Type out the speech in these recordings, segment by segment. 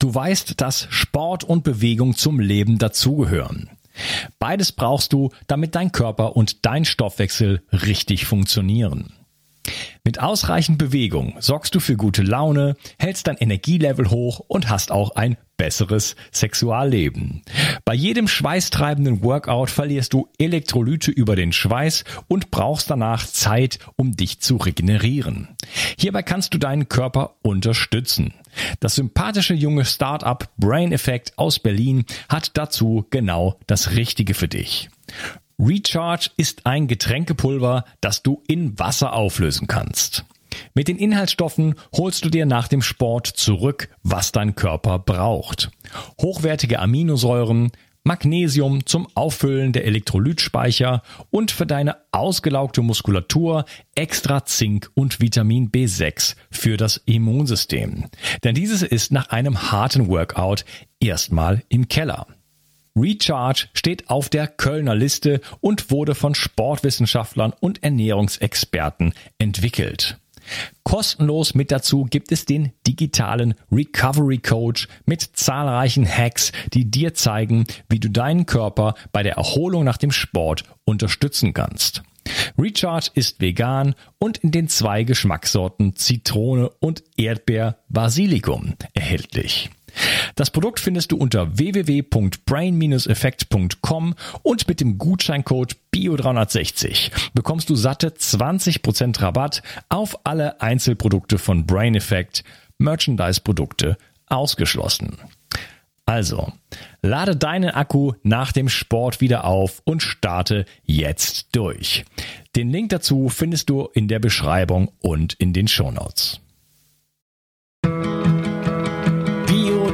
Du weißt, dass Sport und Bewegung zum Leben dazugehören. Beides brauchst du, damit dein Körper und dein Stoffwechsel richtig funktionieren. Mit ausreichend Bewegung sorgst du für gute Laune, hältst dein Energielevel hoch und hast auch ein besseres Sexualleben. Bei jedem schweißtreibenden Workout verlierst du Elektrolyte über den Schweiß und brauchst danach Zeit, um dich zu regenerieren. Hierbei kannst du deinen Körper unterstützen. Das sympathische junge Startup Brain Effect aus Berlin hat dazu genau das Richtige für dich. Recharge ist ein Getränkepulver, das du in Wasser auflösen kannst. Mit den Inhaltsstoffen holst du dir nach dem Sport zurück, was dein Körper braucht. Hochwertige Aminosäuren, Magnesium zum Auffüllen der Elektrolytspeicher und für deine ausgelaugte Muskulatur extra Zink und Vitamin B6 für das Immunsystem. Denn dieses ist nach einem harten Workout erstmal im Keller. Recharge steht auf der Kölner Liste und wurde von Sportwissenschaftlern und Ernährungsexperten entwickelt. Kostenlos mit dazu gibt es den digitalen Recovery Coach mit zahlreichen Hacks, die dir zeigen, wie du deinen Körper bei der Erholung nach dem Sport unterstützen kannst. Recharge ist vegan und in den zwei Geschmackssorten Zitrone und Erdbeer Basilikum erhältlich. Das Produkt findest du unter www.brain-effekt.com und mit dem Gutscheincode BIO360 bekommst du satte 20% Rabatt auf alle Einzelprodukte von Brain Effect, Merchandise-Produkte ausgeschlossen. Also, lade deinen Akku nach dem Sport wieder auf und starte jetzt durch. Den Link dazu findest du in der Beschreibung und in den Shownotes.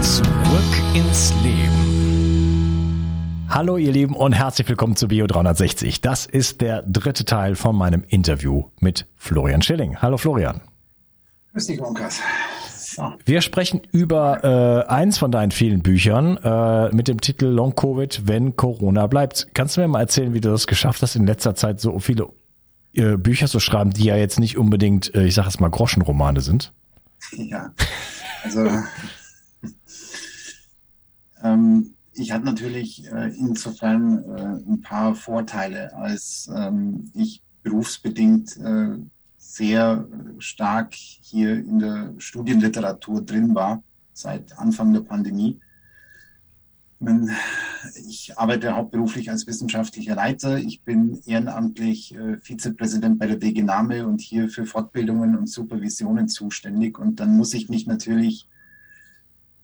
Zurück ins Leben. Hallo ihr Lieben und herzlich willkommen zu Bio 360. Das ist der dritte Teil von meinem Interview mit Florian Schilling. Hallo Florian. Grüß dich. So. Wir sprechen über äh, eins von deinen vielen Büchern äh, mit dem Titel Long Covid, wenn Corona bleibt. Kannst du mir mal erzählen, wie du das geschafft hast, in letzter Zeit so viele äh, Bücher zu schreiben, die ja jetzt nicht unbedingt, äh, ich sage es mal, Groschenromane sind? Ja, also ähm, ich hatte natürlich äh, insofern äh, ein paar Vorteile, als ähm, ich berufsbedingt äh, sehr stark hier in der Studienliteratur drin war, seit Anfang der Pandemie. Ich arbeite hauptberuflich als wissenschaftlicher Leiter. Ich bin ehrenamtlich äh, Vizepräsident bei der DG Name und hier für Fortbildungen und Supervisionen zuständig. Und dann muss ich mich natürlich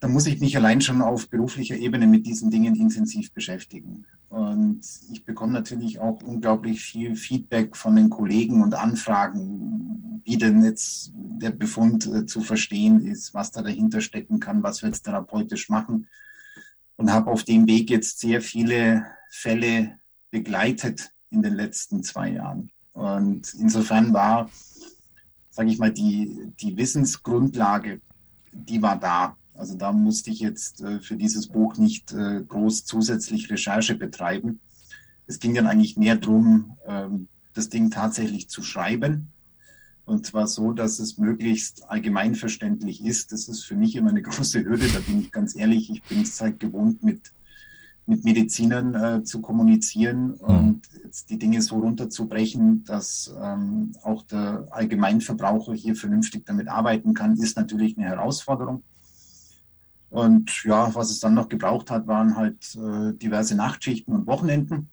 da muss ich mich allein schon auf beruflicher Ebene mit diesen Dingen intensiv beschäftigen. Und ich bekomme natürlich auch unglaublich viel Feedback von den Kollegen und Anfragen, wie denn jetzt der Befund äh, zu verstehen ist, was da dahinter stecken kann, was wir jetzt therapeutisch machen. Und habe auf dem Weg jetzt sehr viele Fälle begleitet in den letzten zwei Jahren. Und insofern war, sage ich mal, die, die Wissensgrundlage, die war da. Also da musste ich jetzt äh, für dieses Buch nicht äh, groß zusätzlich Recherche betreiben. Es ging dann eigentlich mehr darum, ähm, das Ding tatsächlich zu schreiben. Und zwar so, dass es möglichst allgemeinverständlich ist. Das ist für mich immer eine große Hürde, da bin ich ganz ehrlich. Ich bin es halt gewohnt, mit, mit Medizinern äh, zu kommunizieren mhm. und die Dinge so runterzubrechen, dass ähm, auch der Allgemeinverbraucher hier vernünftig damit arbeiten kann, ist natürlich eine Herausforderung. Und ja, was es dann noch gebraucht hat, waren halt äh, diverse Nachtschichten und Wochenenden.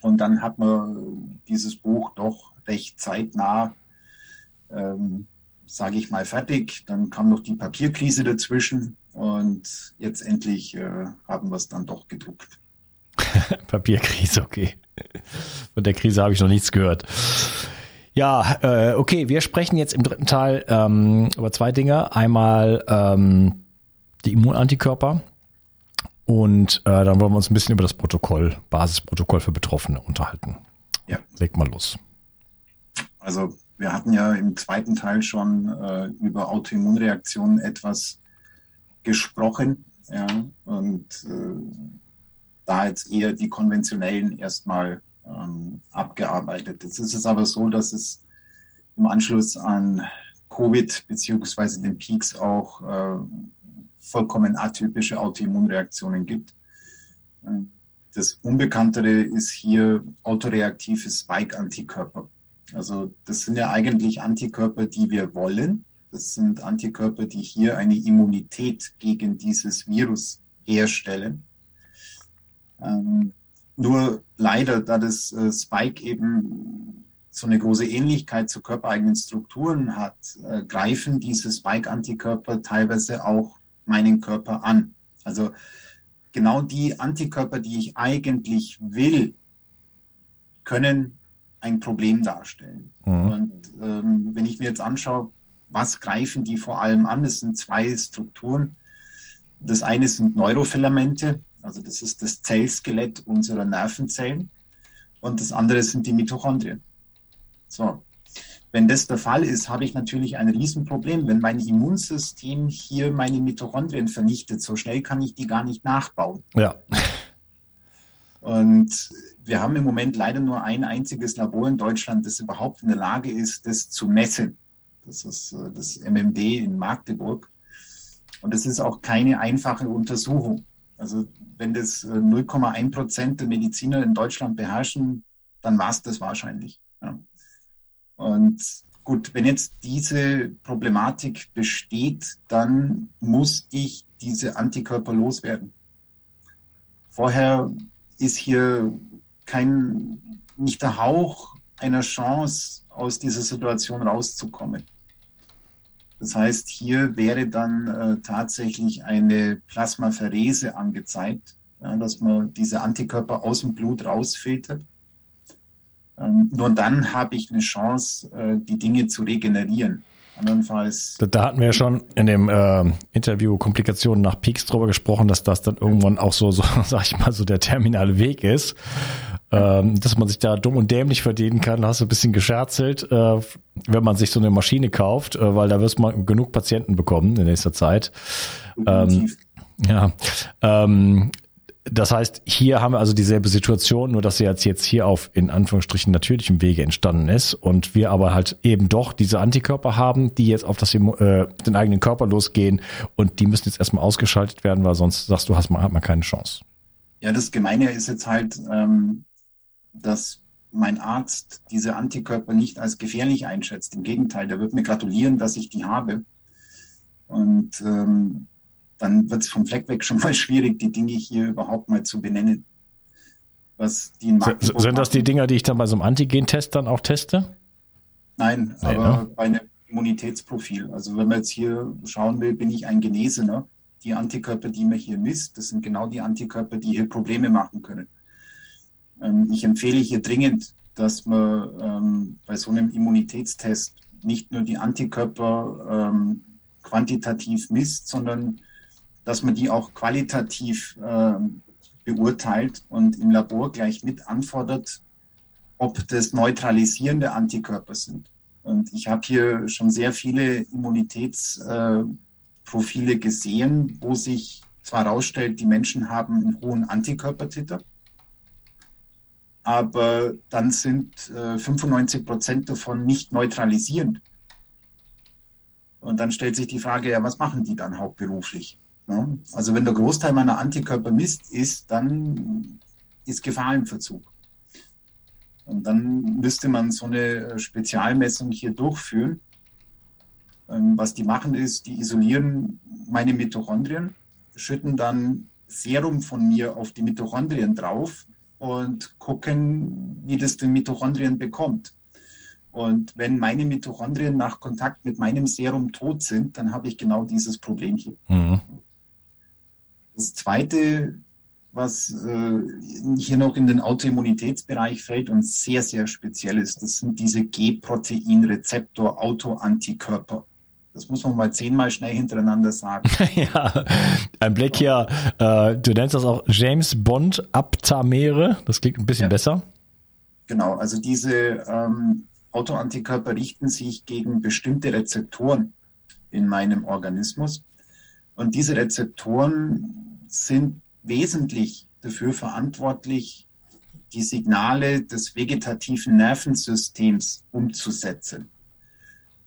Und dann hat man dieses Buch doch recht zeitnah, ähm, sage ich mal, fertig. Dann kam noch die Papierkrise dazwischen und jetzt endlich äh, haben wir es dann doch gedruckt. Papierkrise, okay. Von der Krise habe ich noch nichts gehört. Ja, äh, okay, wir sprechen jetzt im dritten Teil ähm, über zwei Dinge. Einmal ähm, die Immunantikörper. Und äh, dann wollen wir uns ein bisschen über das Protokoll, Basisprotokoll für Betroffene unterhalten. Ja. Leg mal los. Also wir hatten ja im zweiten Teil schon äh, über Autoimmunreaktionen etwas gesprochen. Ja, und äh, da jetzt eher die konventionellen erstmal ähm, abgearbeitet. Jetzt ist es aber so, dass es im Anschluss an Covid beziehungsweise den Peaks auch äh, vollkommen atypische Autoimmunreaktionen gibt. Das Unbekanntere ist hier autoreaktive Spike-Antikörper. Also das sind ja eigentlich Antikörper, die wir wollen. Das sind Antikörper, die hier eine Immunität gegen dieses Virus herstellen. Ähm, nur leider, da das äh, Spike eben so eine große Ähnlichkeit zu körpereigenen Strukturen hat, äh, greifen diese Spike-Antikörper teilweise auch meinen Körper an. Also genau die Antikörper, die ich eigentlich will, können ein Problem darstellen. Mhm. Und ähm, wenn ich mir jetzt anschaue, was greifen die vor allem an, das sind zwei Strukturen. Das eine sind Neurofilamente, also das ist das Zellskelett unserer Nervenzellen. Und das andere sind die Mitochondrien. So, wenn das der Fall ist, habe ich natürlich ein Riesenproblem. Wenn mein Immunsystem hier meine Mitochondrien vernichtet, so schnell kann ich die gar nicht nachbauen. Ja. Und wir haben im Moment leider nur ein einziges Labor in Deutschland, das überhaupt in der Lage ist, das zu messen. Das ist äh, das MMD in Magdeburg. Und das ist auch keine einfache Untersuchung. Also wenn das 0,1 äh, Prozent der Mediziner in Deutschland beherrschen, dann war es das wahrscheinlich. Ja. Und gut, wenn jetzt diese Problematik besteht, dann muss ich diese Antikörper loswerden. Vorher ist hier kein, nicht der Hauch einer Chance, aus dieser Situation rauszukommen. Das heißt, hier wäre dann äh, tatsächlich eine Plasmapherese angezeigt, ja, dass man diese Antikörper aus dem Blut rausfiltert nur dann habe ich eine Chance, äh, die Dinge zu regenerieren. Andernfalls. Da, hatten wir ja schon in dem äh, Interview Komplikationen nach Peaks drüber gesprochen, dass das dann irgendwann auch so, so, sag ich mal, so der terminale Weg ist. Ähm, dass man sich da dumm und dämlich verdienen kann, da hast du ein bisschen gescherzelt, äh, wenn man sich so eine Maschine kauft, äh, weil da wirst man genug Patienten bekommen in nächster Zeit. Ähm, ja, ähm, das heißt, hier haben wir also dieselbe Situation, nur dass sie jetzt, jetzt hier auf in Anführungsstrichen natürlichem Wege entstanden ist und wir aber halt eben doch diese Antikörper haben, die jetzt auf das, äh, den eigenen Körper losgehen und die müssen jetzt erstmal ausgeschaltet werden, weil sonst sagst du, hast man, hat man keine Chance. Ja, das Gemeine ist jetzt halt, ähm, dass mein Arzt diese Antikörper nicht als gefährlich einschätzt. Im Gegenteil, der wird mir gratulieren, dass ich die habe. Und ähm, dann wird es vom Fleck weg schon mal schwierig, die Dinge hier überhaupt mal zu benennen. Was die in Magdeburg Sind das die Dinger, die ich dann bei so einem Antigen-Test dann auch teste? Nein, Nein aber ne? bei einem Immunitätsprofil. Also wenn man jetzt hier schauen will, bin ich ein Genesener. Die Antikörper, die man hier misst, das sind genau die Antikörper, die hier Probleme machen können. Ähm, ich empfehle hier dringend, dass man ähm, bei so einem Immunitätstest nicht nur die Antikörper ähm, quantitativ misst, sondern dass man die auch qualitativ äh, beurteilt und im Labor gleich mit anfordert, ob das neutralisierende Antikörper sind. Und ich habe hier schon sehr viele Immunitätsprofile äh, gesehen, wo sich zwar herausstellt, die Menschen haben einen hohen Antikörpertitter, aber dann sind äh, 95 Prozent davon nicht neutralisierend. Und dann stellt sich die Frage, ja, was machen die dann hauptberuflich? Also wenn der Großteil meiner Antikörper Mist ist, dann ist Gefahr im Verzug. Und dann müsste man so eine äh, Spezialmessung hier durchführen. Ähm, was die machen ist, die isolieren meine Mitochondrien, schütten dann Serum von mir auf die Mitochondrien drauf und gucken, wie das den Mitochondrien bekommt. Und wenn meine Mitochondrien nach Kontakt mit meinem Serum tot sind, dann habe ich genau dieses Problem hier. Mhm. Das Zweite, was äh, hier noch in den Autoimmunitätsbereich fällt und sehr, sehr speziell ist, das sind diese G-Protein-Rezeptor-Autoantikörper. Das muss man mal zehnmal schnell hintereinander sagen. ja, ein Blick hier. Äh, du nennst das auch James Bond Aptamere. Das klingt ein bisschen ja. besser. Genau, also diese ähm, Autoantikörper richten sich gegen bestimmte Rezeptoren in meinem Organismus. Und diese Rezeptoren sind wesentlich dafür verantwortlich, die Signale des vegetativen Nervensystems umzusetzen.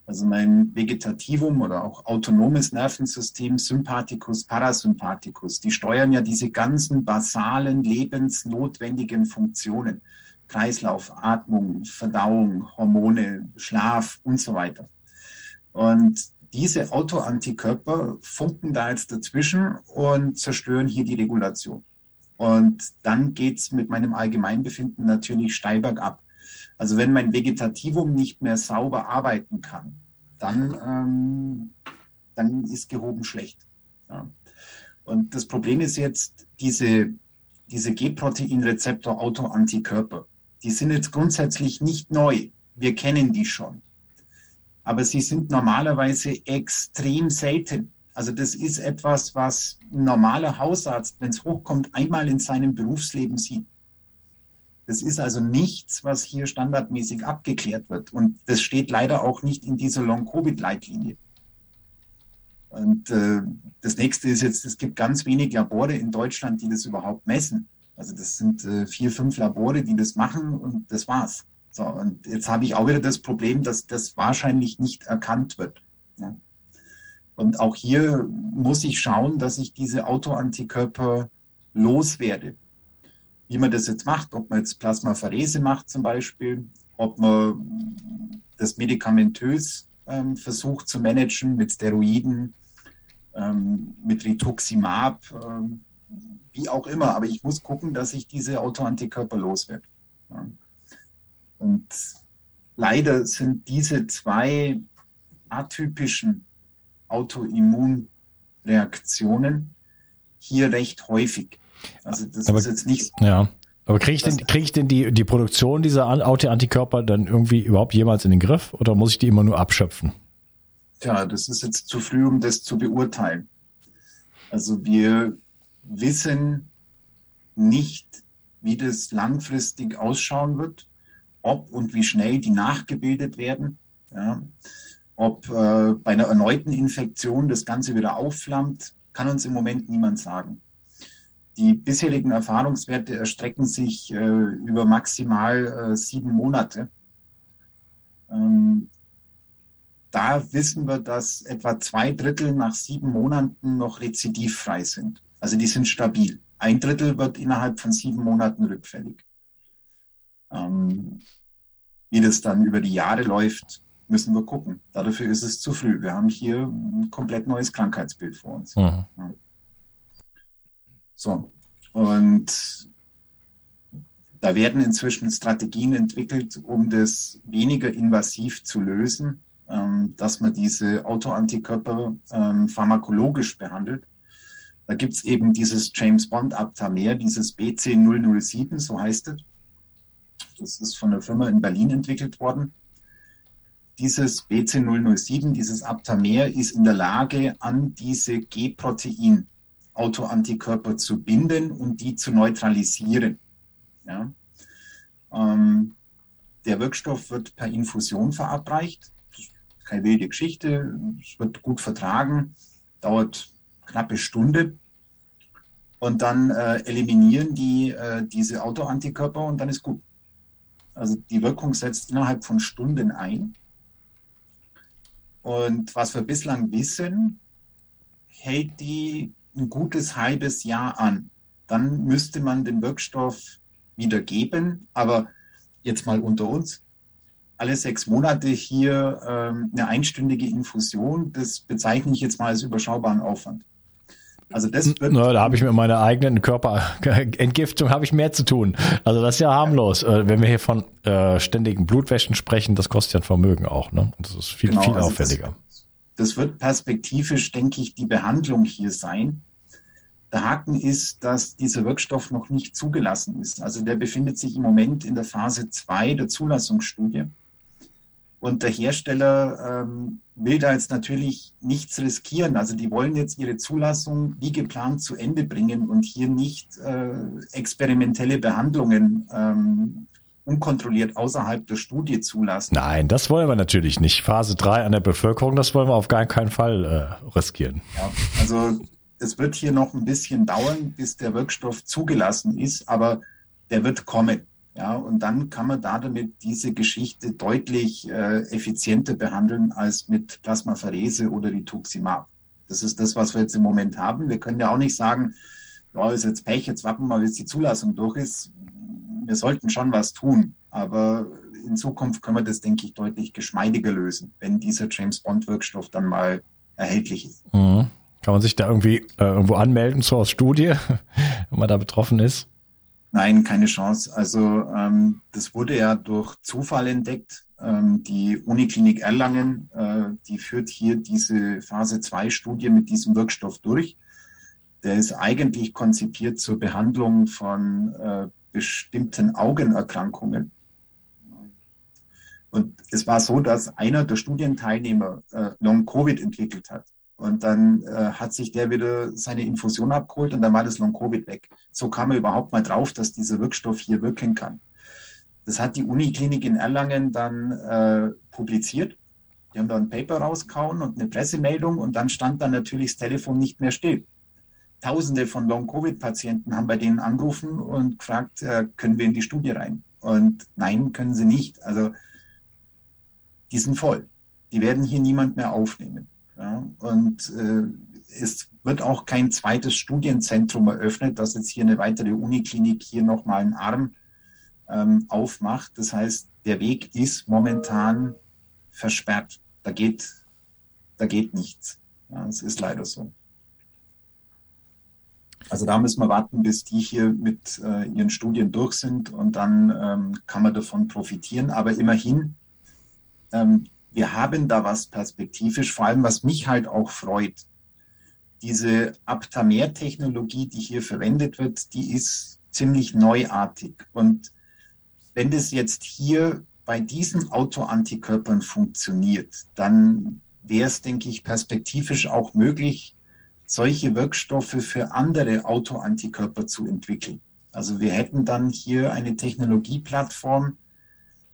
Also mein Vegetativum oder auch autonomes Nervensystem, Sympathikus, Parasympathikus, die steuern ja diese ganzen basalen, lebensnotwendigen Funktionen. Kreislauf, Atmung, Verdauung, Hormone, Schlaf und so weiter. Und diese Autoantikörper funken da jetzt dazwischen und zerstören hier die Regulation. Und dann geht es mit meinem Allgemeinbefinden natürlich steil bergab. Also wenn mein Vegetativum nicht mehr sauber arbeiten kann, dann, ähm, dann ist gehoben schlecht. Ja. Und das Problem ist jetzt, diese, diese G-Protein-Rezeptor-Autoantikörper, die sind jetzt grundsätzlich nicht neu. Wir kennen die schon. Aber sie sind normalerweise extrem selten. Also das ist etwas, was ein normaler Hausarzt, wenn es hochkommt, einmal in seinem Berufsleben sieht. Das ist also nichts, was hier standardmäßig abgeklärt wird. Und das steht leider auch nicht in dieser Long-Covid-Leitlinie. Und äh, das nächste ist jetzt, es gibt ganz wenig Labore in Deutschland, die das überhaupt messen. Also das sind äh, vier, fünf Labore, die das machen und das war's. So, und jetzt habe ich auch wieder das Problem, dass das wahrscheinlich nicht erkannt wird. Ja. Und auch hier muss ich schauen, dass ich diese Autoantikörper loswerde. Wie man das jetzt macht, ob man jetzt Plasmapherese macht zum Beispiel, ob man das medikamentös ähm, versucht zu managen mit Steroiden, ähm, mit Rituximab, ähm, wie auch immer. Aber ich muss gucken, dass ich diese Autoantikörper loswerde. Ja. Und leider sind diese zwei atypischen Autoimmunreaktionen hier recht häufig. Also das aber, ist jetzt nicht. Ja. Aber kriege ich denn, krieg ich denn die, die Produktion dieser Autoantikörper dann irgendwie überhaupt jemals in den Griff oder muss ich die immer nur abschöpfen? Tja, das ist jetzt zu früh, um das zu beurteilen. Also wir wissen nicht, wie das langfristig ausschauen wird, ob und wie schnell die nachgebildet werden. Ja. Ob äh, bei einer erneuten Infektion das Ganze wieder aufflammt, kann uns im Moment niemand sagen. Die bisherigen Erfahrungswerte erstrecken sich äh, über maximal äh, sieben Monate. Ähm, da wissen wir, dass etwa zwei Drittel nach sieben Monaten noch rezidivfrei sind. Also die sind stabil. Ein Drittel wird innerhalb von sieben Monaten rückfällig. Ähm, wie das dann über die Jahre läuft, müssen wir gucken. Dafür ist es zu früh. Wir haben hier ein komplett neues Krankheitsbild vor uns. Mhm. So, und da werden inzwischen Strategien entwickelt, um das weniger invasiv zu lösen, ähm, dass man diese Autoantikörper ähm, pharmakologisch behandelt. Da gibt es eben dieses James Bond Aptamer, dieses BC007, so heißt es. Das ist von der Firma in Berlin entwickelt worden dieses BC007, dieses Aptamer, ist in der Lage, an diese G-Protein-Autoantikörper zu binden und die zu neutralisieren. Ja? Ähm, der Wirkstoff wird per Infusion verabreicht. Keine wilde Geschichte. Es wird gut vertragen, dauert knappe Stunde. Und dann äh, eliminieren die äh, diese Autoantikörper und dann ist gut. Also die Wirkung setzt innerhalb von Stunden ein. Und was wir bislang wissen, hält die ein gutes halbes Jahr an. Dann müsste man den Wirkstoff wieder geben. Aber jetzt mal unter uns, alle sechs Monate hier ähm, eine einstündige Infusion, das bezeichne ich jetzt mal als überschaubaren Aufwand. Also das wird Na, da habe ich mit meiner eigenen Körperentgiftung habe ich mehr zu tun. Also das ist ja harmlos. Ja. Äh, wenn wir hier von äh, ständigen Blutwäschen sprechen, das kostet ja ein Vermögen auch. Ne? Und das ist viel, genau, viel also auffälliger. Das, das wird perspektivisch, denke ich, die Behandlung hier sein. Der Haken ist, dass dieser Wirkstoff noch nicht zugelassen ist. Also der befindet sich im Moment in der Phase 2 der Zulassungsstudie. Und der Hersteller ähm, will da jetzt natürlich nichts riskieren. Also die wollen jetzt ihre Zulassung wie geplant zu Ende bringen und hier nicht äh, experimentelle Behandlungen ähm, unkontrolliert außerhalb der Studie zulassen. Nein, das wollen wir natürlich nicht. Phase 3 an der Bevölkerung, das wollen wir auf gar keinen Fall äh, riskieren. Ja, also es wird hier noch ein bisschen dauern, bis der Wirkstoff zugelassen ist, aber der wird kommen. Ja, und dann kann man da damit diese Geschichte deutlich äh, effizienter behandeln als mit Plasmapherese oder Rituximab. Das ist das, was wir jetzt im Moment haben. Wir können ja auch nicht sagen, ja, ist jetzt Pech, jetzt warten wir mal, bis die Zulassung durch ist. Wir sollten schon was tun, aber in Zukunft können wir das, denke ich, deutlich geschmeidiger lösen, wenn dieser James Bond Wirkstoff dann mal erhältlich ist. Mhm. Kann man sich da irgendwie äh, irgendwo anmelden, so aus Studie, wenn man da betroffen ist? Nein, keine Chance. Also ähm, das wurde ja durch Zufall entdeckt. Ähm, die Uniklinik Erlangen, äh, die führt hier diese Phase 2 Studie mit diesem Wirkstoff durch. Der ist eigentlich konzipiert zur Behandlung von äh, bestimmten Augenerkrankungen. Und es war so, dass einer der Studienteilnehmer äh, Long-Covid entwickelt hat. Und dann äh, hat sich der wieder seine Infusion abgeholt und dann war das Long-Covid weg. So kam er überhaupt mal drauf, dass dieser Wirkstoff hier wirken kann. Das hat die Uniklinik in Erlangen dann äh, publiziert. Die haben da ein Paper rauskauen und eine Pressemeldung und dann stand dann natürlich das Telefon nicht mehr still. Tausende von Long-Covid-Patienten haben bei denen angerufen und gefragt, äh, können wir in die Studie rein? Und nein, können sie nicht. Also die sind voll. Die werden hier niemand mehr aufnehmen. Ja, und äh, es wird auch kein zweites Studienzentrum eröffnet, dass jetzt hier eine weitere Uniklinik hier nochmal einen Arm ähm, aufmacht. Das heißt, der Weg ist momentan versperrt. Da geht, da geht nichts. Ja, es ist leider so. Also da müssen wir warten, bis die hier mit äh, ihren Studien durch sind und dann ähm, kann man davon profitieren. Aber immerhin, ähm, wir haben da was perspektivisch, vor allem was mich halt auch freut. Diese Aptamer-Technologie, die hier verwendet wird, die ist ziemlich neuartig. Und wenn das jetzt hier bei diesen Autoantikörpern funktioniert, dann wäre es, denke ich, perspektivisch auch möglich, solche Wirkstoffe für andere Autoantikörper zu entwickeln. Also wir hätten dann hier eine Technologieplattform,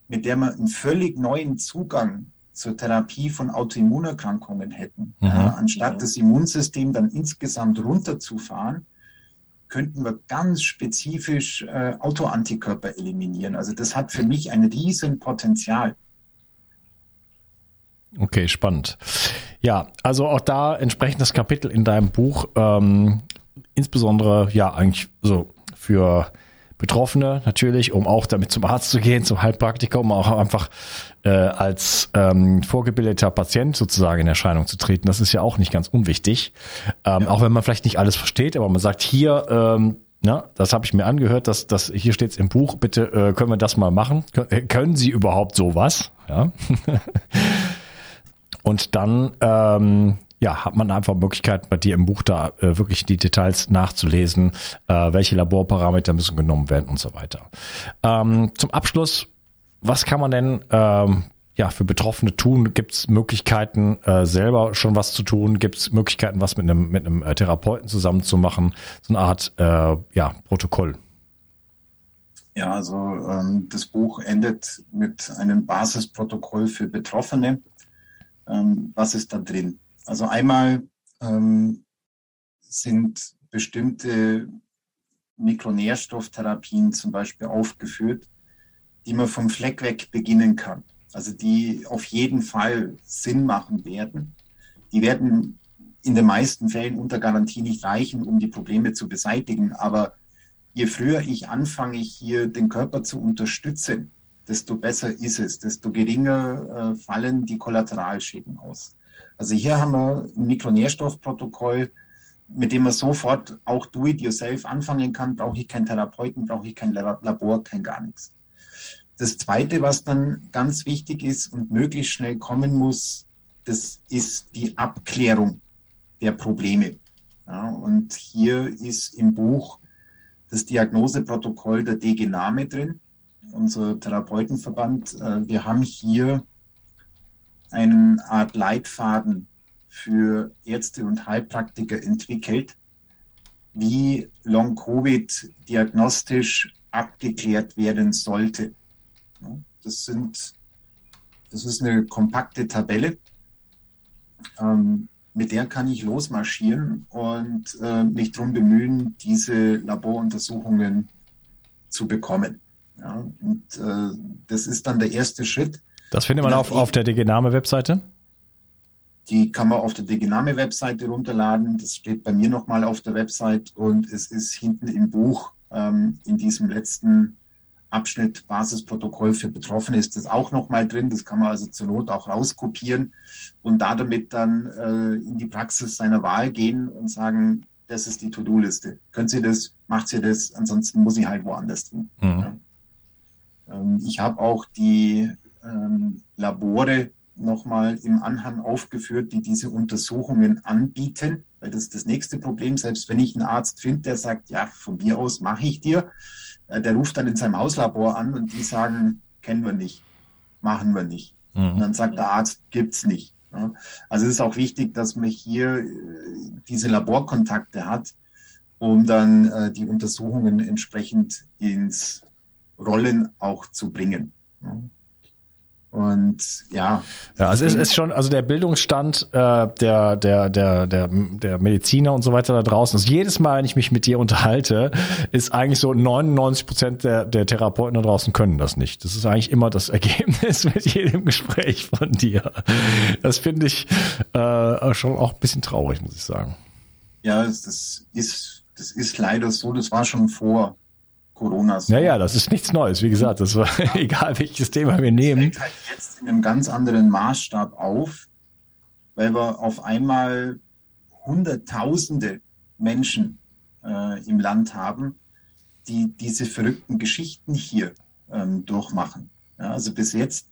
mit der man einen völlig neuen Zugang zur Therapie von Autoimmunerkrankungen hätten. Mhm. Äh, anstatt das Immunsystem dann insgesamt runterzufahren, könnten wir ganz spezifisch äh, Autoantikörper eliminieren. Also das hat für mich ein riesen Potenzial. Okay, spannend. Ja, also auch da entsprechend das Kapitel in deinem Buch, ähm, insbesondere ja eigentlich so für Betroffene natürlich, um auch damit zum Arzt zu gehen, zum Heilpraktiker, um auch einfach äh, als ähm, vorgebildeter Patient sozusagen in Erscheinung zu treten. Das ist ja auch nicht ganz unwichtig. Ähm, ja. Auch wenn man vielleicht nicht alles versteht, aber man sagt hier, ähm, na, das habe ich mir angehört, dass das hier steht's im Buch. Bitte äh, können wir das mal machen? können Sie überhaupt sowas? Ja. Und dann ähm, ja, hat man einfach Möglichkeiten bei dir im Buch da äh, wirklich die Details nachzulesen, äh, welche Laborparameter müssen genommen werden und so weiter. Ähm, zum Abschluss, was kann man denn ähm, ja, für Betroffene tun? Gibt es Möglichkeiten, äh, selber schon was zu tun? Gibt es Möglichkeiten, was mit einem mit einem äh, Therapeuten zusammen zu machen? So eine Art äh, ja, Protokoll. Ja, also ähm, das Buch endet mit einem Basisprotokoll für Betroffene. Ähm, was ist da drin? Also einmal ähm, sind bestimmte Mikronährstofftherapien zum Beispiel aufgeführt, die man vom Fleck weg beginnen kann. Also die auf jeden Fall Sinn machen werden. Die werden in den meisten Fällen unter Garantie nicht reichen, um die Probleme zu beseitigen. Aber je früher ich anfange, hier den Körper zu unterstützen, desto besser ist es, desto geringer äh, fallen die Kollateralschäden aus. Also hier haben wir ein Mikronährstoffprotokoll, mit dem man sofort auch do-it-yourself anfangen kann. Brauche ich keinen Therapeuten, brauche ich kein Labor, kein gar nichts. Das Zweite, was dann ganz wichtig ist und möglichst schnell kommen muss, das ist die Abklärung der Probleme. Ja, und hier ist im Buch das Diagnoseprotokoll der DG Name drin, unser Therapeutenverband. Äh, wir haben hier eine Art Leitfaden für Ärzte und Heilpraktiker entwickelt, wie Long-Covid diagnostisch abgeklärt werden sollte. Das, sind, das ist eine kompakte Tabelle. Ähm, mit der kann ich losmarschieren und äh, mich darum bemühen, diese Laboruntersuchungen zu bekommen. Ja, und äh, das ist dann der erste Schritt. Das findet man auf, auf der Degename-Webseite? Die kann man auf der Degename-Webseite runterladen. Das steht bei mir nochmal auf der Website und es ist hinten im Buch ähm, in diesem letzten Abschnitt Basisprotokoll für Betroffene ist das auch nochmal drin. Das kann man also zur Not auch rauskopieren und da damit dann äh, in die Praxis seiner Wahl gehen und sagen, das ist die To-Do-Liste. Können Sie das, macht Sie das, ansonsten muss ich halt woanders hin. Mhm. Ja. Ähm, ich habe auch die ähm, Labore nochmal im Anhang aufgeführt, die diese Untersuchungen anbieten, weil das ist das nächste Problem. Selbst wenn ich einen Arzt finde, der sagt, ja, von mir aus mache ich dir, äh, der ruft dann in seinem Hauslabor an und die sagen, kennen wir nicht, machen wir nicht. Mhm. Und dann sagt der Arzt, gibt's nicht. Also es ist auch wichtig, dass man hier äh, diese Laborkontakte hat, um dann äh, die Untersuchungen entsprechend ins Rollen auch zu bringen. Und ja. Ja, also es ist schon, also der Bildungsstand äh, der, der, der, der, der Mediziner und so weiter da draußen, also jedes Mal, wenn ich mich mit dir unterhalte, ist eigentlich so 99 Prozent der, der Therapeuten da draußen können das nicht. Das ist eigentlich immer das Ergebnis mit jedem Gespräch von dir. Das finde ich äh, schon auch ein bisschen traurig, muss ich sagen. Ja, das ist, das ist leider so, das war schon vor Corona. Ja, ja, das ist nichts Neues. Wie gesagt, das war egal, welches Thema wir nehmen. Das halt jetzt in einem ganz anderen Maßstab auf, weil wir auf einmal Hunderttausende Menschen äh, im Land haben, die diese verrückten Geschichten hier ähm, durchmachen. Ja, also bis jetzt,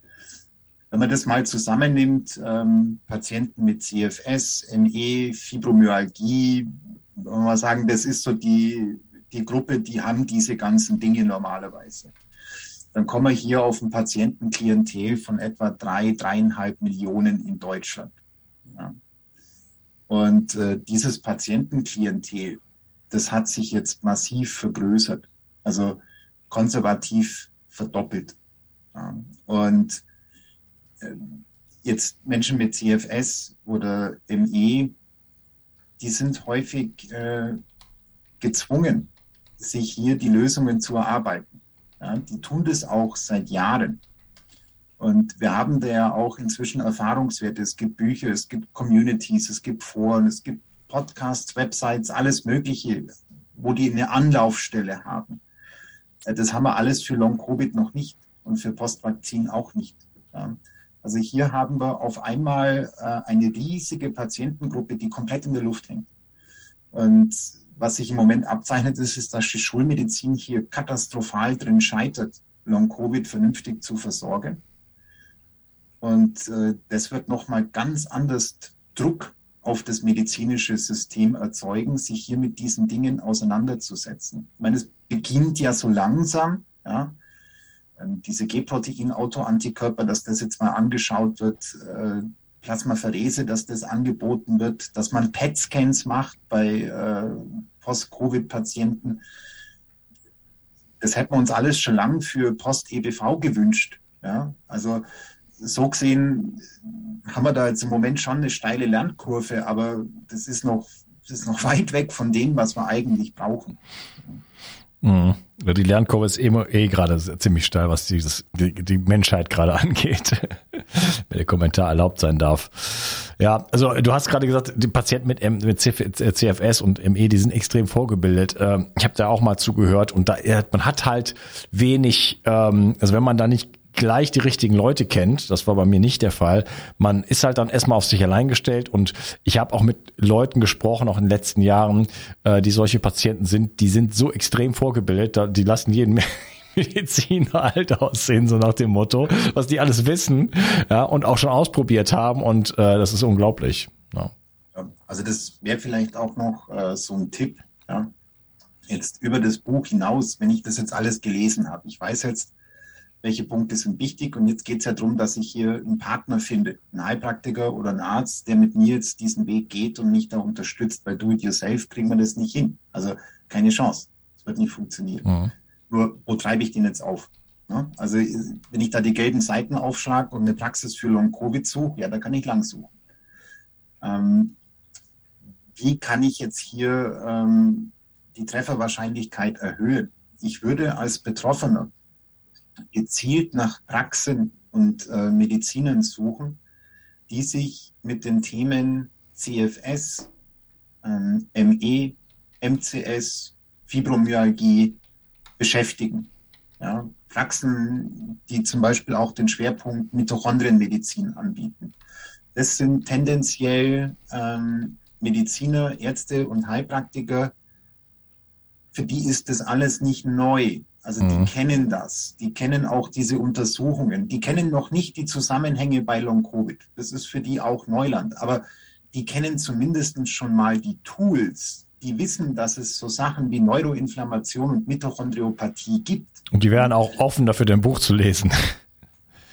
wenn man das mal zusammennimmt, ähm, Patienten mit CFS, ME, Fibromyalgie, wenn wir mal sagen, das ist so die die Gruppe, die haben diese ganzen Dinge normalerweise. Dann kommen wir hier auf ein Patientenklientel von etwa drei, dreieinhalb Millionen in Deutschland. Ja. Und äh, dieses Patientenklientel, das hat sich jetzt massiv vergrößert, also konservativ verdoppelt. Ja. Und äh, jetzt Menschen mit CFS oder ME, die sind häufig äh, gezwungen, sich hier die Lösungen zu erarbeiten. Ja, die tun das auch seit Jahren. Und wir haben da ja auch inzwischen Erfahrungswerte. Es gibt Bücher, es gibt Communities, es gibt Foren, es gibt Podcasts, Websites, alles Mögliche, wo die eine Anlaufstelle haben. Das haben wir alles für Long-Covid noch nicht und für Postvakzin auch nicht. Also hier haben wir auf einmal äh, eine riesige Patientengruppe, die komplett in der Luft hängt. Und was sich im Moment abzeichnet, ist, ist, dass die Schulmedizin hier katastrophal drin scheitert, Long-Covid vernünftig zu versorgen. Und äh, das wird nochmal ganz anders Druck auf das medizinische System erzeugen, sich hier mit diesen Dingen auseinanderzusetzen. Ich meine, es beginnt ja so langsam, ja, ähm, diese G-Protein-Autoantikörper, dass das jetzt mal angeschaut wird, äh, Plasmapherese, dass das angeboten wird, dass man PET-Scans macht bei äh, Post-Covid-Patienten. Das hätten wir uns alles schon lange für Post-EBV gewünscht. Ja? Also so gesehen haben wir da jetzt im Moment schon eine steile Lernkurve, aber das ist noch, das ist noch weit weg von dem, was wir eigentlich brauchen. Mhm. Die Lernkurve ist eh, eh gerade ziemlich steil, was dieses, die, die Menschheit gerade angeht. Wenn der Kommentar erlaubt sein darf. Ja, also du hast gerade gesagt, die Patienten mit, M, mit CFS und ME, die sind extrem vorgebildet. Ähm, ich habe da auch mal zugehört und da man hat halt wenig, ähm, also wenn man da nicht gleich die richtigen Leute kennt. Das war bei mir nicht der Fall. Man ist halt dann erstmal auf sich allein gestellt und ich habe auch mit Leuten gesprochen, auch in den letzten Jahren, äh, die solche Patienten sind, die sind so extrem vorgebildet, die lassen jeden Mediziner alt aussehen, so nach dem Motto, was die alles wissen ja, und auch schon ausprobiert haben und äh, das ist unglaublich. Ja. Also das wäre vielleicht auch noch äh, so ein Tipp, ja. jetzt über das Buch hinaus, wenn ich das jetzt alles gelesen habe. Ich weiß jetzt, welche Punkte sind wichtig. Und jetzt geht es ja darum, dass ich hier einen Partner finde, einen Heilpraktiker oder einen Arzt, der mit mir jetzt diesen Weg geht und mich da unterstützt. Bei Do-it-yourself kriegen wir das nicht hin. Also keine Chance. Das wird nicht funktionieren. Mhm. Nur, wo treibe ich den jetzt auf? Ja, also wenn ich da die gelben Seiten aufschlage und eine Praxis für Long-Covid suche, ja, da kann ich lang suchen. Ähm, wie kann ich jetzt hier ähm, die Trefferwahrscheinlichkeit erhöhen? Ich würde als Betroffener gezielt nach Praxen und äh, Medizinern suchen, die sich mit den Themen CFS, ähm, ME, MCS, Fibromyalgie beschäftigen. Ja, Praxen, die zum Beispiel auch den Schwerpunkt Mitochondrienmedizin anbieten. Das sind tendenziell ähm, Mediziner, Ärzte und Heilpraktiker, für die ist das alles nicht neu. Also die mhm. kennen das, die kennen auch diese Untersuchungen, die kennen noch nicht die Zusammenhänge bei Long-Covid. Das ist für die auch Neuland, aber die kennen zumindest schon mal die Tools, die wissen, dass es so Sachen wie Neuroinflammation und Mitochondriopathie gibt. Und die wären auch offen dafür, dein Buch zu lesen.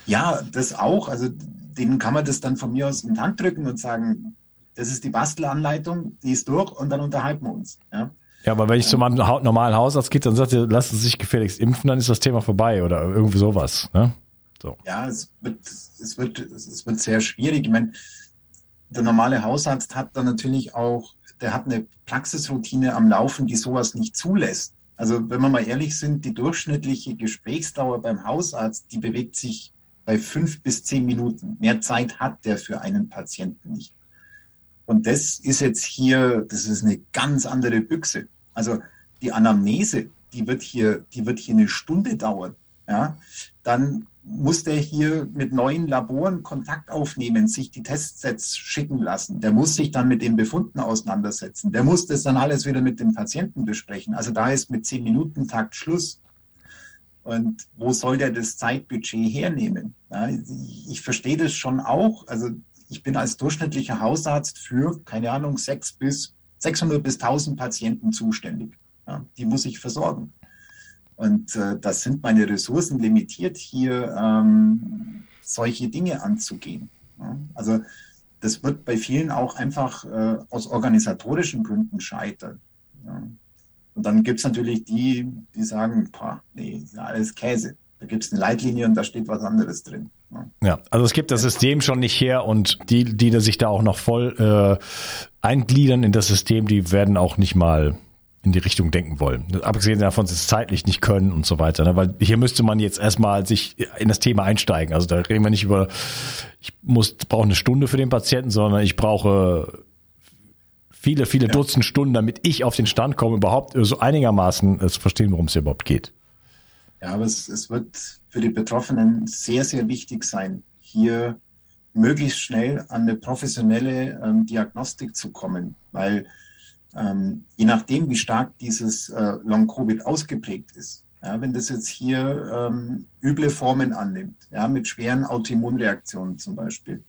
Ja, das auch. Also denen kann man das dann von mir aus in die Hand drücken und sagen, das ist die Bastelanleitung, die ist durch und dann unterhalten wir uns. Ja. Ja, aber wenn ich zu meinem normalen Hausarzt gehe, dann sagt er, lassen Sie sich gefälligst impfen, dann ist das Thema vorbei oder irgendwie sowas. Ne? So. Ja, es wird, es, wird, es wird sehr schwierig. Ich meine, der normale Hausarzt hat dann natürlich auch, der hat eine Praxisroutine am Laufen, die sowas nicht zulässt. Also wenn wir mal ehrlich sind, die durchschnittliche Gesprächsdauer beim Hausarzt, die bewegt sich bei fünf bis zehn Minuten. Mehr Zeit hat der für einen Patienten nicht. Und das ist jetzt hier, das ist eine ganz andere Büchse. Also die Anamnese, die wird hier, die wird hier eine Stunde dauern. Ja, dann muss der hier mit neuen Laboren Kontakt aufnehmen, sich die Testsets schicken lassen. Der muss sich dann mit den Befunden auseinandersetzen. Der muss das dann alles wieder mit dem Patienten besprechen. Also da ist mit zehn Minuten Takt Schluss. Und wo soll der das Zeitbudget hernehmen? Ja, ich verstehe das schon auch. Also ich bin als durchschnittlicher Hausarzt für, keine Ahnung, sechs bis 600 bis 1000 Patienten zuständig. Ja, die muss ich versorgen. Und äh, das sind meine Ressourcen limitiert, hier ähm, solche Dinge anzugehen. Ja, also das wird bei vielen auch einfach äh, aus organisatorischen Gründen scheitern. Ja. Und dann gibt es natürlich die, die sagen, boah, nee, alles Käse. Da gibt es eine Leitlinie und da steht was anderes drin. Ja, also es gibt das System schon nicht her und die, die sich da auch noch voll äh, eingliedern in das System, die werden auch nicht mal in die Richtung denken wollen. Abgesehen davon, dass sie es zeitlich nicht können und so weiter. Ne? Weil hier müsste man jetzt erstmal sich in das Thema einsteigen. Also da reden wir nicht über, ich muss brauche eine Stunde für den Patienten, sondern ich brauche viele, viele ja. Dutzend Stunden, damit ich auf den Stand komme, überhaupt so einigermaßen äh, zu verstehen, worum es hier überhaupt geht. Ja, aber es, es wird für die Betroffenen sehr, sehr wichtig sein, hier möglichst schnell an eine professionelle ähm, Diagnostik zu kommen, weil ähm, je nachdem, wie stark dieses äh, Long-Covid ausgeprägt ist, ja, wenn das jetzt hier ähm, üble Formen annimmt, ja, mit schweren Autoimmunreaktionen zum Beispiel,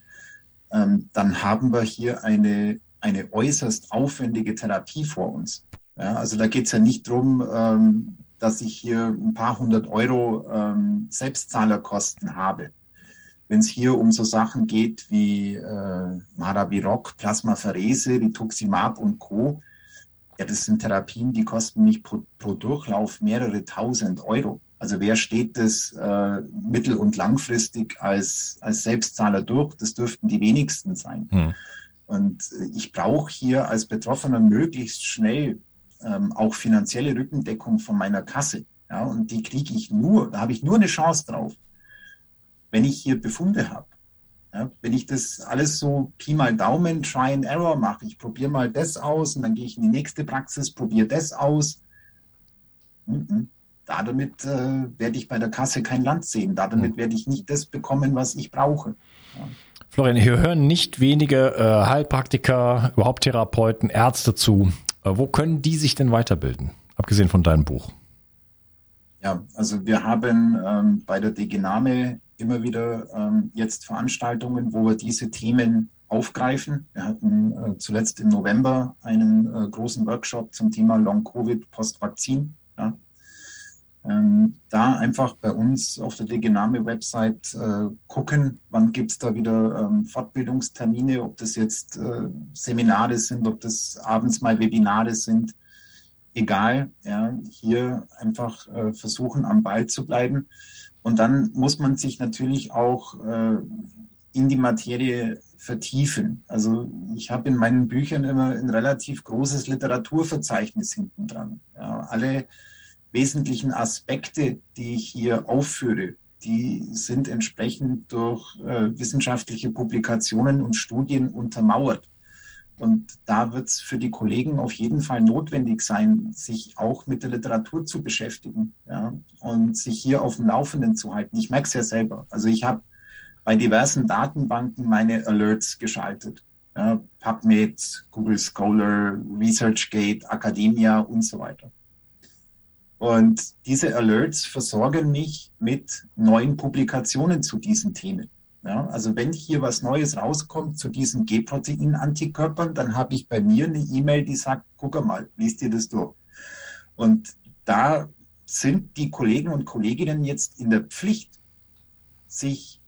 ähm, dann haben wir hier eine, eine äußerst aufwendige Therapie vor uns. Ja, also da geht es ja nicht darum, ähm, dass ich hier ein paar hundert Euro ähm, Selbstzahlerkosten habe. Wenn es hier um so Sachen geht wie äh, Maraviroc, Plasmapherese, Rituximab und Co., ja, das sind Therapien, die kosten mich pro, pro Durchlauf mehrere tausend Euro. Also wer steht das äh, mittel- und langfristig als, als Selbstzahler durch? Das dürften die wenigsten sein. Hm. Und ich brauche hier als Betroffener möglichst schnell ähm, auch finanzielle Rückendeckung von meiner Kasse. Ja, und die kriege ich nur, da habe ich nur eine Chance drauf, wenn ich hier Befunde habe. Ja, wenn ich das alles so Pi mal Daumen, Try and Error mache, ich probiere mal das aus und dann gehe ich in die nächste Praxis, probiere das aus. Mhm. Damit äh, werde ich bei der Kasse kein Land sehen. Damit mhm. werde ich nicht das bekommen, was ich brauche. Ja. Florian, hier hören nicht wenige äh, Heilpraktiker, überhaupt Therapeuten, Ärzte zu. Äh, wo können die sich denn weiterbilden, abgesehen von deinem Buch? Ja, also wir haben ähm, bei der Degename immer wieder ähm, jetzt Veranstaltungen, wo wir diese Themen aufgreifen. Wir hatten äh, zuletzt im November einen äh, großen Workshop zum Thema Long-Covid Post-Vakzin. Ja. Ähm, da einfach bei uns auf der Degename-Website äh, gucken, wann gibt es da wieder ähm, Fortbildungstermine, ob das jetzt äh, Seminare sind, ob das abends mal Webinare sind. Egal, ja, hier einfach äh, versuchen, am Ball zu bleiben. Und dann muss man sich natürlich auch äh, in die Materie vertiefen. Also ich habe in meinen Büchern immer ein relativ großes Literaturverzeichnis hinten dran. Ja, alle wesentlichen Aspekte, die ich hier aufführe, die sind entsprechend durch äh, wissenschaftliche Publikationen und Studien untermauert. Und da wird es für die Kollegen auf jeden Fall notwendig sein, sich auch mit der Literatur zu beschäftigen ja, und sich hier auf dem Laufenden zu halten. Ich merke es ja selber. Also ich habe bei diversen Datenbanken meine Alerts geschaltet. Ja, PubMed, Google Scholar, ResearchGate, Academia und so weiter. Und diese Alerts versorgen mich mit neuen Publikationen zu diesen Themen. Ja, also wenn hier was Neues rauskommt zu diesen G-Protein-Antikörpern, dann habe ich bei mir eine E-Mail, die sagt, guck mal, liest dir das durch. Und da sind die Kollegen und Kolleginnen jetzt in der Pflicht, sich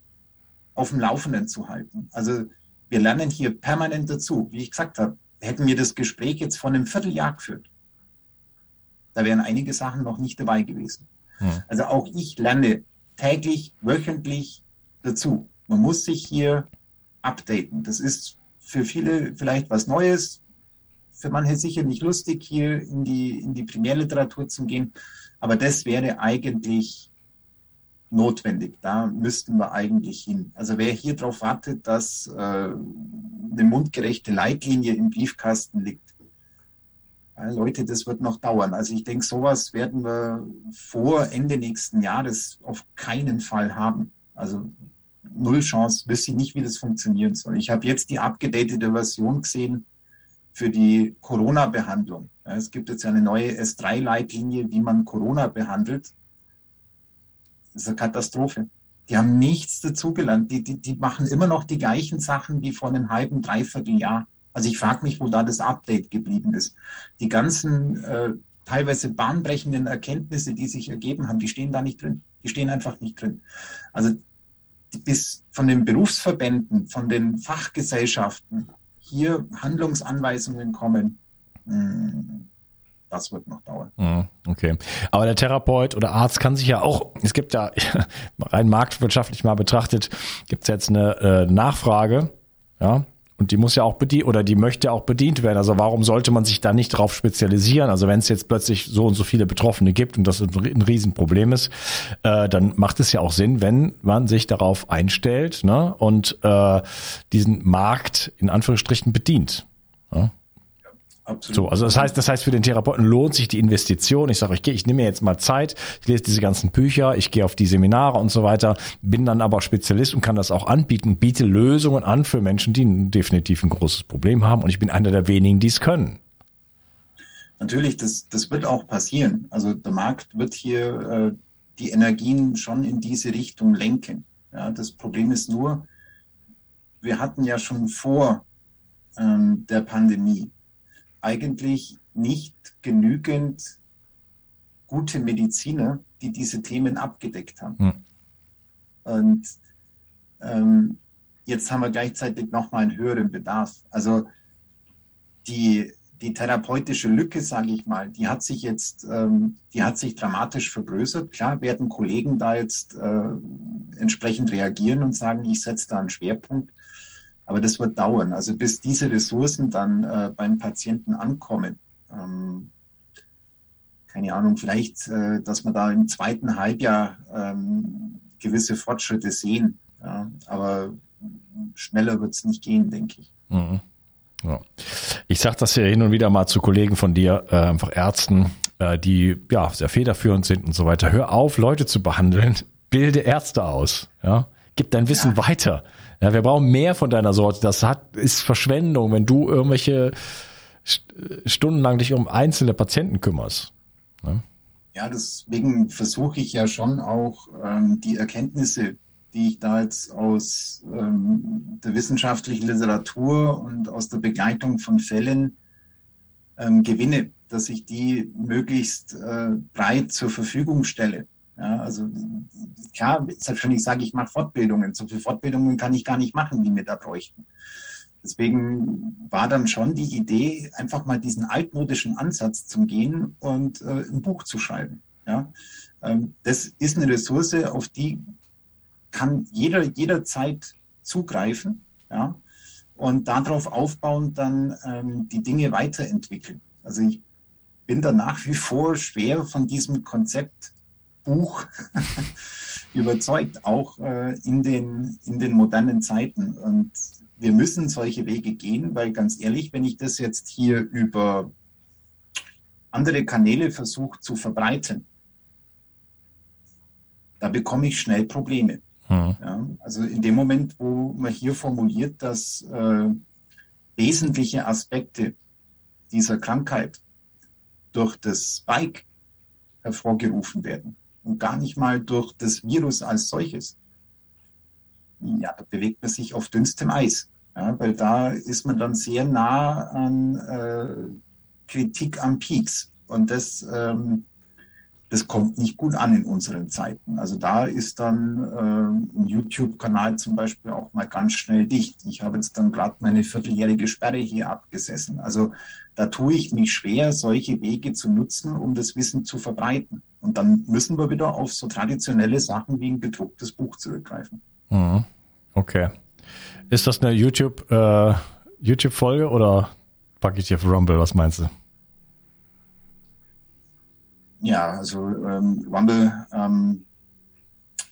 auf dem Laufenden zu halten. Also wir lernen hier permanent dazu. Wie ich gesagt habe, hätten wir das Gespräch jetzt vor einem Vierteljahr geführt, da wären einige Sachen noch nicht dabei gewesen. Hm. Also auch ich lerne täglich, wöchentlich dazu. Man muss sich hier updaten. Das ist für viele vielleicht was Neues. Für manche sicher nicht lustig, hier in die, in die Primärliteratur zu gehen. Aber das wäre eigentlich notwendig. Da müssten wir eigentlich hin. Also wer hier darauf wartet, dass äh, eine mundgerechte Leitlinie im Briefkasten liegt, ja, Leute, das wird noch dauern. Also ich denke, sowas werden wir vor Ende nächsten Jahres auf keinen Fall haben. Also null Chance, wüsste ich nicht, wie das funktionieren soll. Ich habe jetzt die abgedatete Version gesehen für die Corona-Behandlung. Es gibt jetzt eine neue S3-Leitlinie, wie man Corona behandelt. Das ist eine Katastrophe. Die haben nichts dazugelernt. Die, die, die machen immer noch die gleichen Sachen wie vor einem halben, dreiviertel Jahr. Also ich frage mich, wo da das Update geblieben ist. Die ganzen äh, teilweise bahnbrechenden Erkenntnisse, die sich ergeben haben, die stehen da nicht drin. Die stehen einfach nicht drin. Also bis von den Berufsverbänden, von den Fachgesellschaften hier Handlungsanweisungen kommen, hm, das wird noch dauern. Hm, okay. Aber der Therapeut oder Arzt kann sich ja auch, es gibt ja rein marktwirtschaftlich mal betrachtet, gibt es jetzt eine äh, Nachfrage, ja, und die muss ja auch bedient oder die möchte auch bedient werden. Also warum sollte man sich da nicht drauf spezialisieren? Also wenn es jetzt plötzlich so und so viele Betroffene gibt und das ein, Riesenproblem ist, äh, dann macht es ja auch Sinn, wenn man sich darauf einstellt ne, und äh, diesen Markt in Anführungsstrichen bedient. Ja? Absolut. So, also das heißt, das heißt, für den Therapeuten lohnt sich die Investition. Ich sage, ich gehe, ich nehme mir jetzt mal Zeit, ich lese diese ganzen Bücher, ich gehe auf die Seminare und so weiter, bin dann aber Spezialist und kann das auch anbieten, biete Lösungen an für Menschen, die definitiv ein großes Problem haben. Und ich bin einer der wenigen, die es können. Natürlich, das, das wird auch passieren. Also der Markt wird hier äh, die Energien schon in diese Richtung lenken. Ja, das Problem ist nur, wir hatten ja schon vor ähm, der Pandemie eigentlich nicht genügend gute Mediziner, die diese Themen abgedeckt haben. Hm. Und ähm, jetzt haben wir gleichzeitig nochmal einen höheren Bedarf. Also die, die therapeutische Lücke, sage ich mal, die hat sich jetzt, ähm, die hat sich dramatisch vergrößert. Klar werden Kollegen da jetzt äh, entsprechend reagieren und sagen, ich setze da einen Schwerpunkt. Aber das wird dauern. Also bis diese Ressourcen dann äh, beim Patienten ankommen. Ähm, keine Ahnung, vielleicht, äh, dass wir da im zweiten Halbjahr ähm, gewisse Fortschritte sehen. Ja, aber schneller wird es nicht gehen, denke ich. Mhm. Ja. Ich sage das ja hin und wieder mal zu Kollegen von dir, äh, einfach Ärzten, äh, die ja sehr federführend sind und so weiter. Hör auf, Leute zu behandeln, bilde Ärzte aus. Ja? Gib dein Wissen ja. weiter. Ja, wir brauchen mehr von deiner Sorte. Das hat, ist Verschwendung, wenn du irgendwelche stundenlang dich um einzelne Patienten kümmerst. Ne? Ja, deswegen versuche ich ja schon auch ähm, die Erkenntnisse, die ich da jetzt aus ähm, der wissenschaftlichen Literatur und aus der Begleitung von Fällen ähm, gewinne, dass ich die möglichst äh, breit zur Verfügung stelle. Ja, also klar, selbstverständlich sage ich, mache Fortbildungen. So viele Fortbildungen kann ich gar nicht machen, die mir da bräuchten. Deswegen war dann schon die Idee, einfach mal diesen altmodischen Ansatz zu gehen und äh, ein Buch zu schreiben. Ja? Ähm, das ist eine Ressource, auf die kann jeder jederzeit zugreifen ja? und darauf aufbauend dann ähm, die Dinge weiterentwickeln. Also ich bin da nach wie vor schwer von diesem Konzept Buch überzeugt, auch äh, in, den, in den modernen Zeiten. Und wir müssen solche Wege gehen, weil ganz ehrlich, wenn ich das jetzt hier über andere Kanäle versuche zu verbreiten, da bekomme ich schnell Probleme. Mhm. Ja, also in dem Moment, wo man hier formuliert, dass äh, wesentliche Aspekte dieser Krankheit durch das Spike hervorgerufen werden und gar nicht mal durch das Virus als solches, ja, da bewegt man sich auf dünnstem Eis. Ja, weil da ist man dann sehr nah an äh, Kritik am Peaks. Und das, ähm, das kommt nicht gut an in unseren Zeiten. Also da ist dann äh, ein YouTube-Kanal zum Beispiel auch mal ganz schnell dicht. Ich habe jetzt dann gerade meine vierteljährige Sperre hier abgesessen. Also da tue ich mich schwer, solche Wege zu nutzen, um das Wissen zu verbreiten. Und dann müssen wir wieder auf so traditionelle Sachen wie ein gedrucktes Buch zurückgreifen. Mhm. Okay. Ist das eine YouTube, äh, YouTube-Folge oder packe ich die auf Rumble? Was meinst du? Ja, also ähm, Rumble, ähm,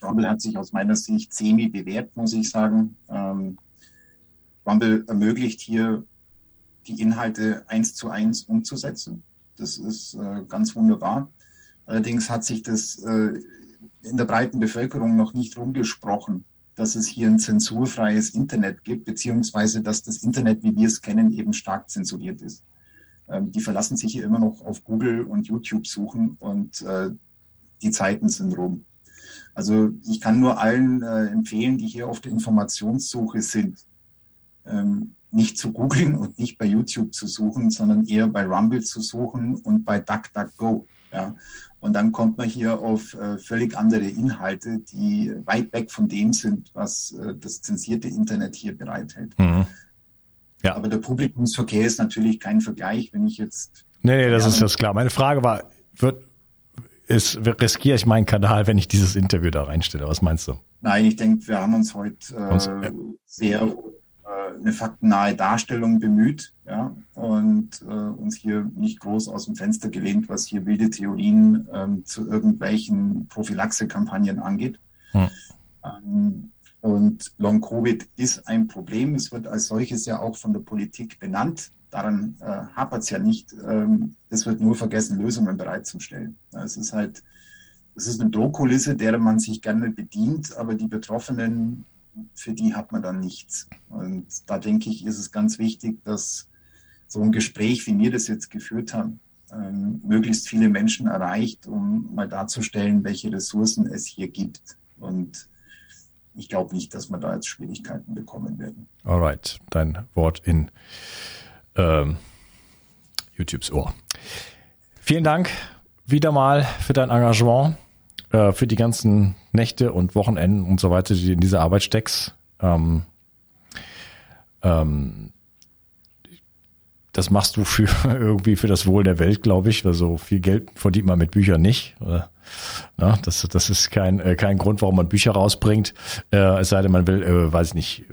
Rumble hat sich aus meiner Sicht semi bewährt, muss ich sagen. Ähm, Rumble ermöglicht hier die Inhalte eins zu eins umzusetzen. Das ist äh, ganz wunderbar. Allerdings hat sich das äh, in der breiten Bevölkerung noch nicht rumgesprochen, dass es hier ein zensurfreies Internet gibt, beziehungsweise dass das Internet, wie wir es kennen, eben stark zensuriert ist. Ähm, die verlassen sich hier immer noch auf Google und YouTube suchen und äh, die Zeiten sind rum. Also ich kann nur allen äh, empfehlen, die hier auf der Informationssuche sind, ähm, nicht zu googeln und nicht bei YouTube zu suchen, sondern eher bei Rumble zu suchen und bei DuckDuckGo. Ja. Und dann kommt man hier auf äh, völlig andere Inhalte, die weit weg von dem sind, was äh, das zensierte Internet hier bereithält. Mhm. Ja. Aber der Publikumsverkehr ist natürlich kein Vergleich, wenn ich jetzt. Nee, nee, das ist das klar. Meine Frage war, wird, ist, riskiere ich meinen Kanal, wenn ich dieses Interview da reinstelle? Was meinst du? Nein, ich denke, wir haben uns heute äh, uns, ja. sehr äh, eine faktennahe Darstellung bemüht ja, und äh, uns hier nicht groß aus dem Fenster gelehnt, was hier wilde Theorien ähm, zu irgendwelchen Prophylaxe-Kampagnen angeht. Hm. Ähm, und Long-Covid ist ein Problem. Es wird als solches ja auch von der Politik benannt. Daran äh, hapert es ja nicht. Ähm, es wird nur vergessen, Lösungen bereitzustellen. Es ist halt, es ist eine Drohkulisse, derer man sich gerne bedient, aber die Betroffenen für die hat man dann nichts. Und da denke ich, ist es ganz wichtig, dass so ein Gespräch, wie wir das jetzt geführt haben, ähm, möglichst viele Menschen erreicht, um mal darzustellen, welche Ressourcen es hier gibt. Und ich glaube nicht, dass wir da jetzt Schwierigkeiten bekommen werden. Alright, dein Wort in ähm, YouTubes Ohr. Vielen Dank wieder mal für dein Engagement. Äh, für die ganzen Nächte und Wochenenden und so weiter, die du in diese Arbeit steckst. Ähm, ähm, das machst du für irgendwie für das Wohl der Welt, glaube ich. Also viel Geld verdient man mit Büchern nicht. Na, das, das ist kein, äh, kein Grund, warum man Bücher rausbringt. Äh, es sei denn, man will, äh, weiß ich nicht,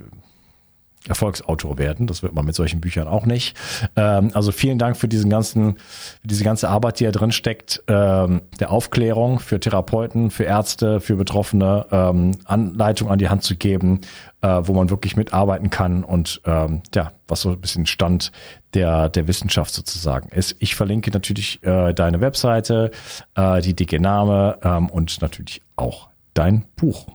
Erfolgsautor werden. Das wird man mit solchen Büchern auch nicht. Ähm, also vielen Dank für diesen ganzen, diese ganze Arbeit, die da drin steckt, ähm, der Aufklärung für Therapeuten, für Ärzte, für Betroffene, ähm, Anleitung an die Hand zu geben, äh, wo man wirklich mitarbeiten kann und ähm, ja, was so ein bisschen Stand der, der Wissenschaft sozusagen ist. Ich verlinke natürlich äh, deine Webseite, äh, die dicke Name ähm, und natürlich auch dein Buch.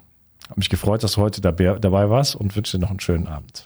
Hab mich gefreut, dass du heute dabei warst und wünsche dir noch einen schönen Abend.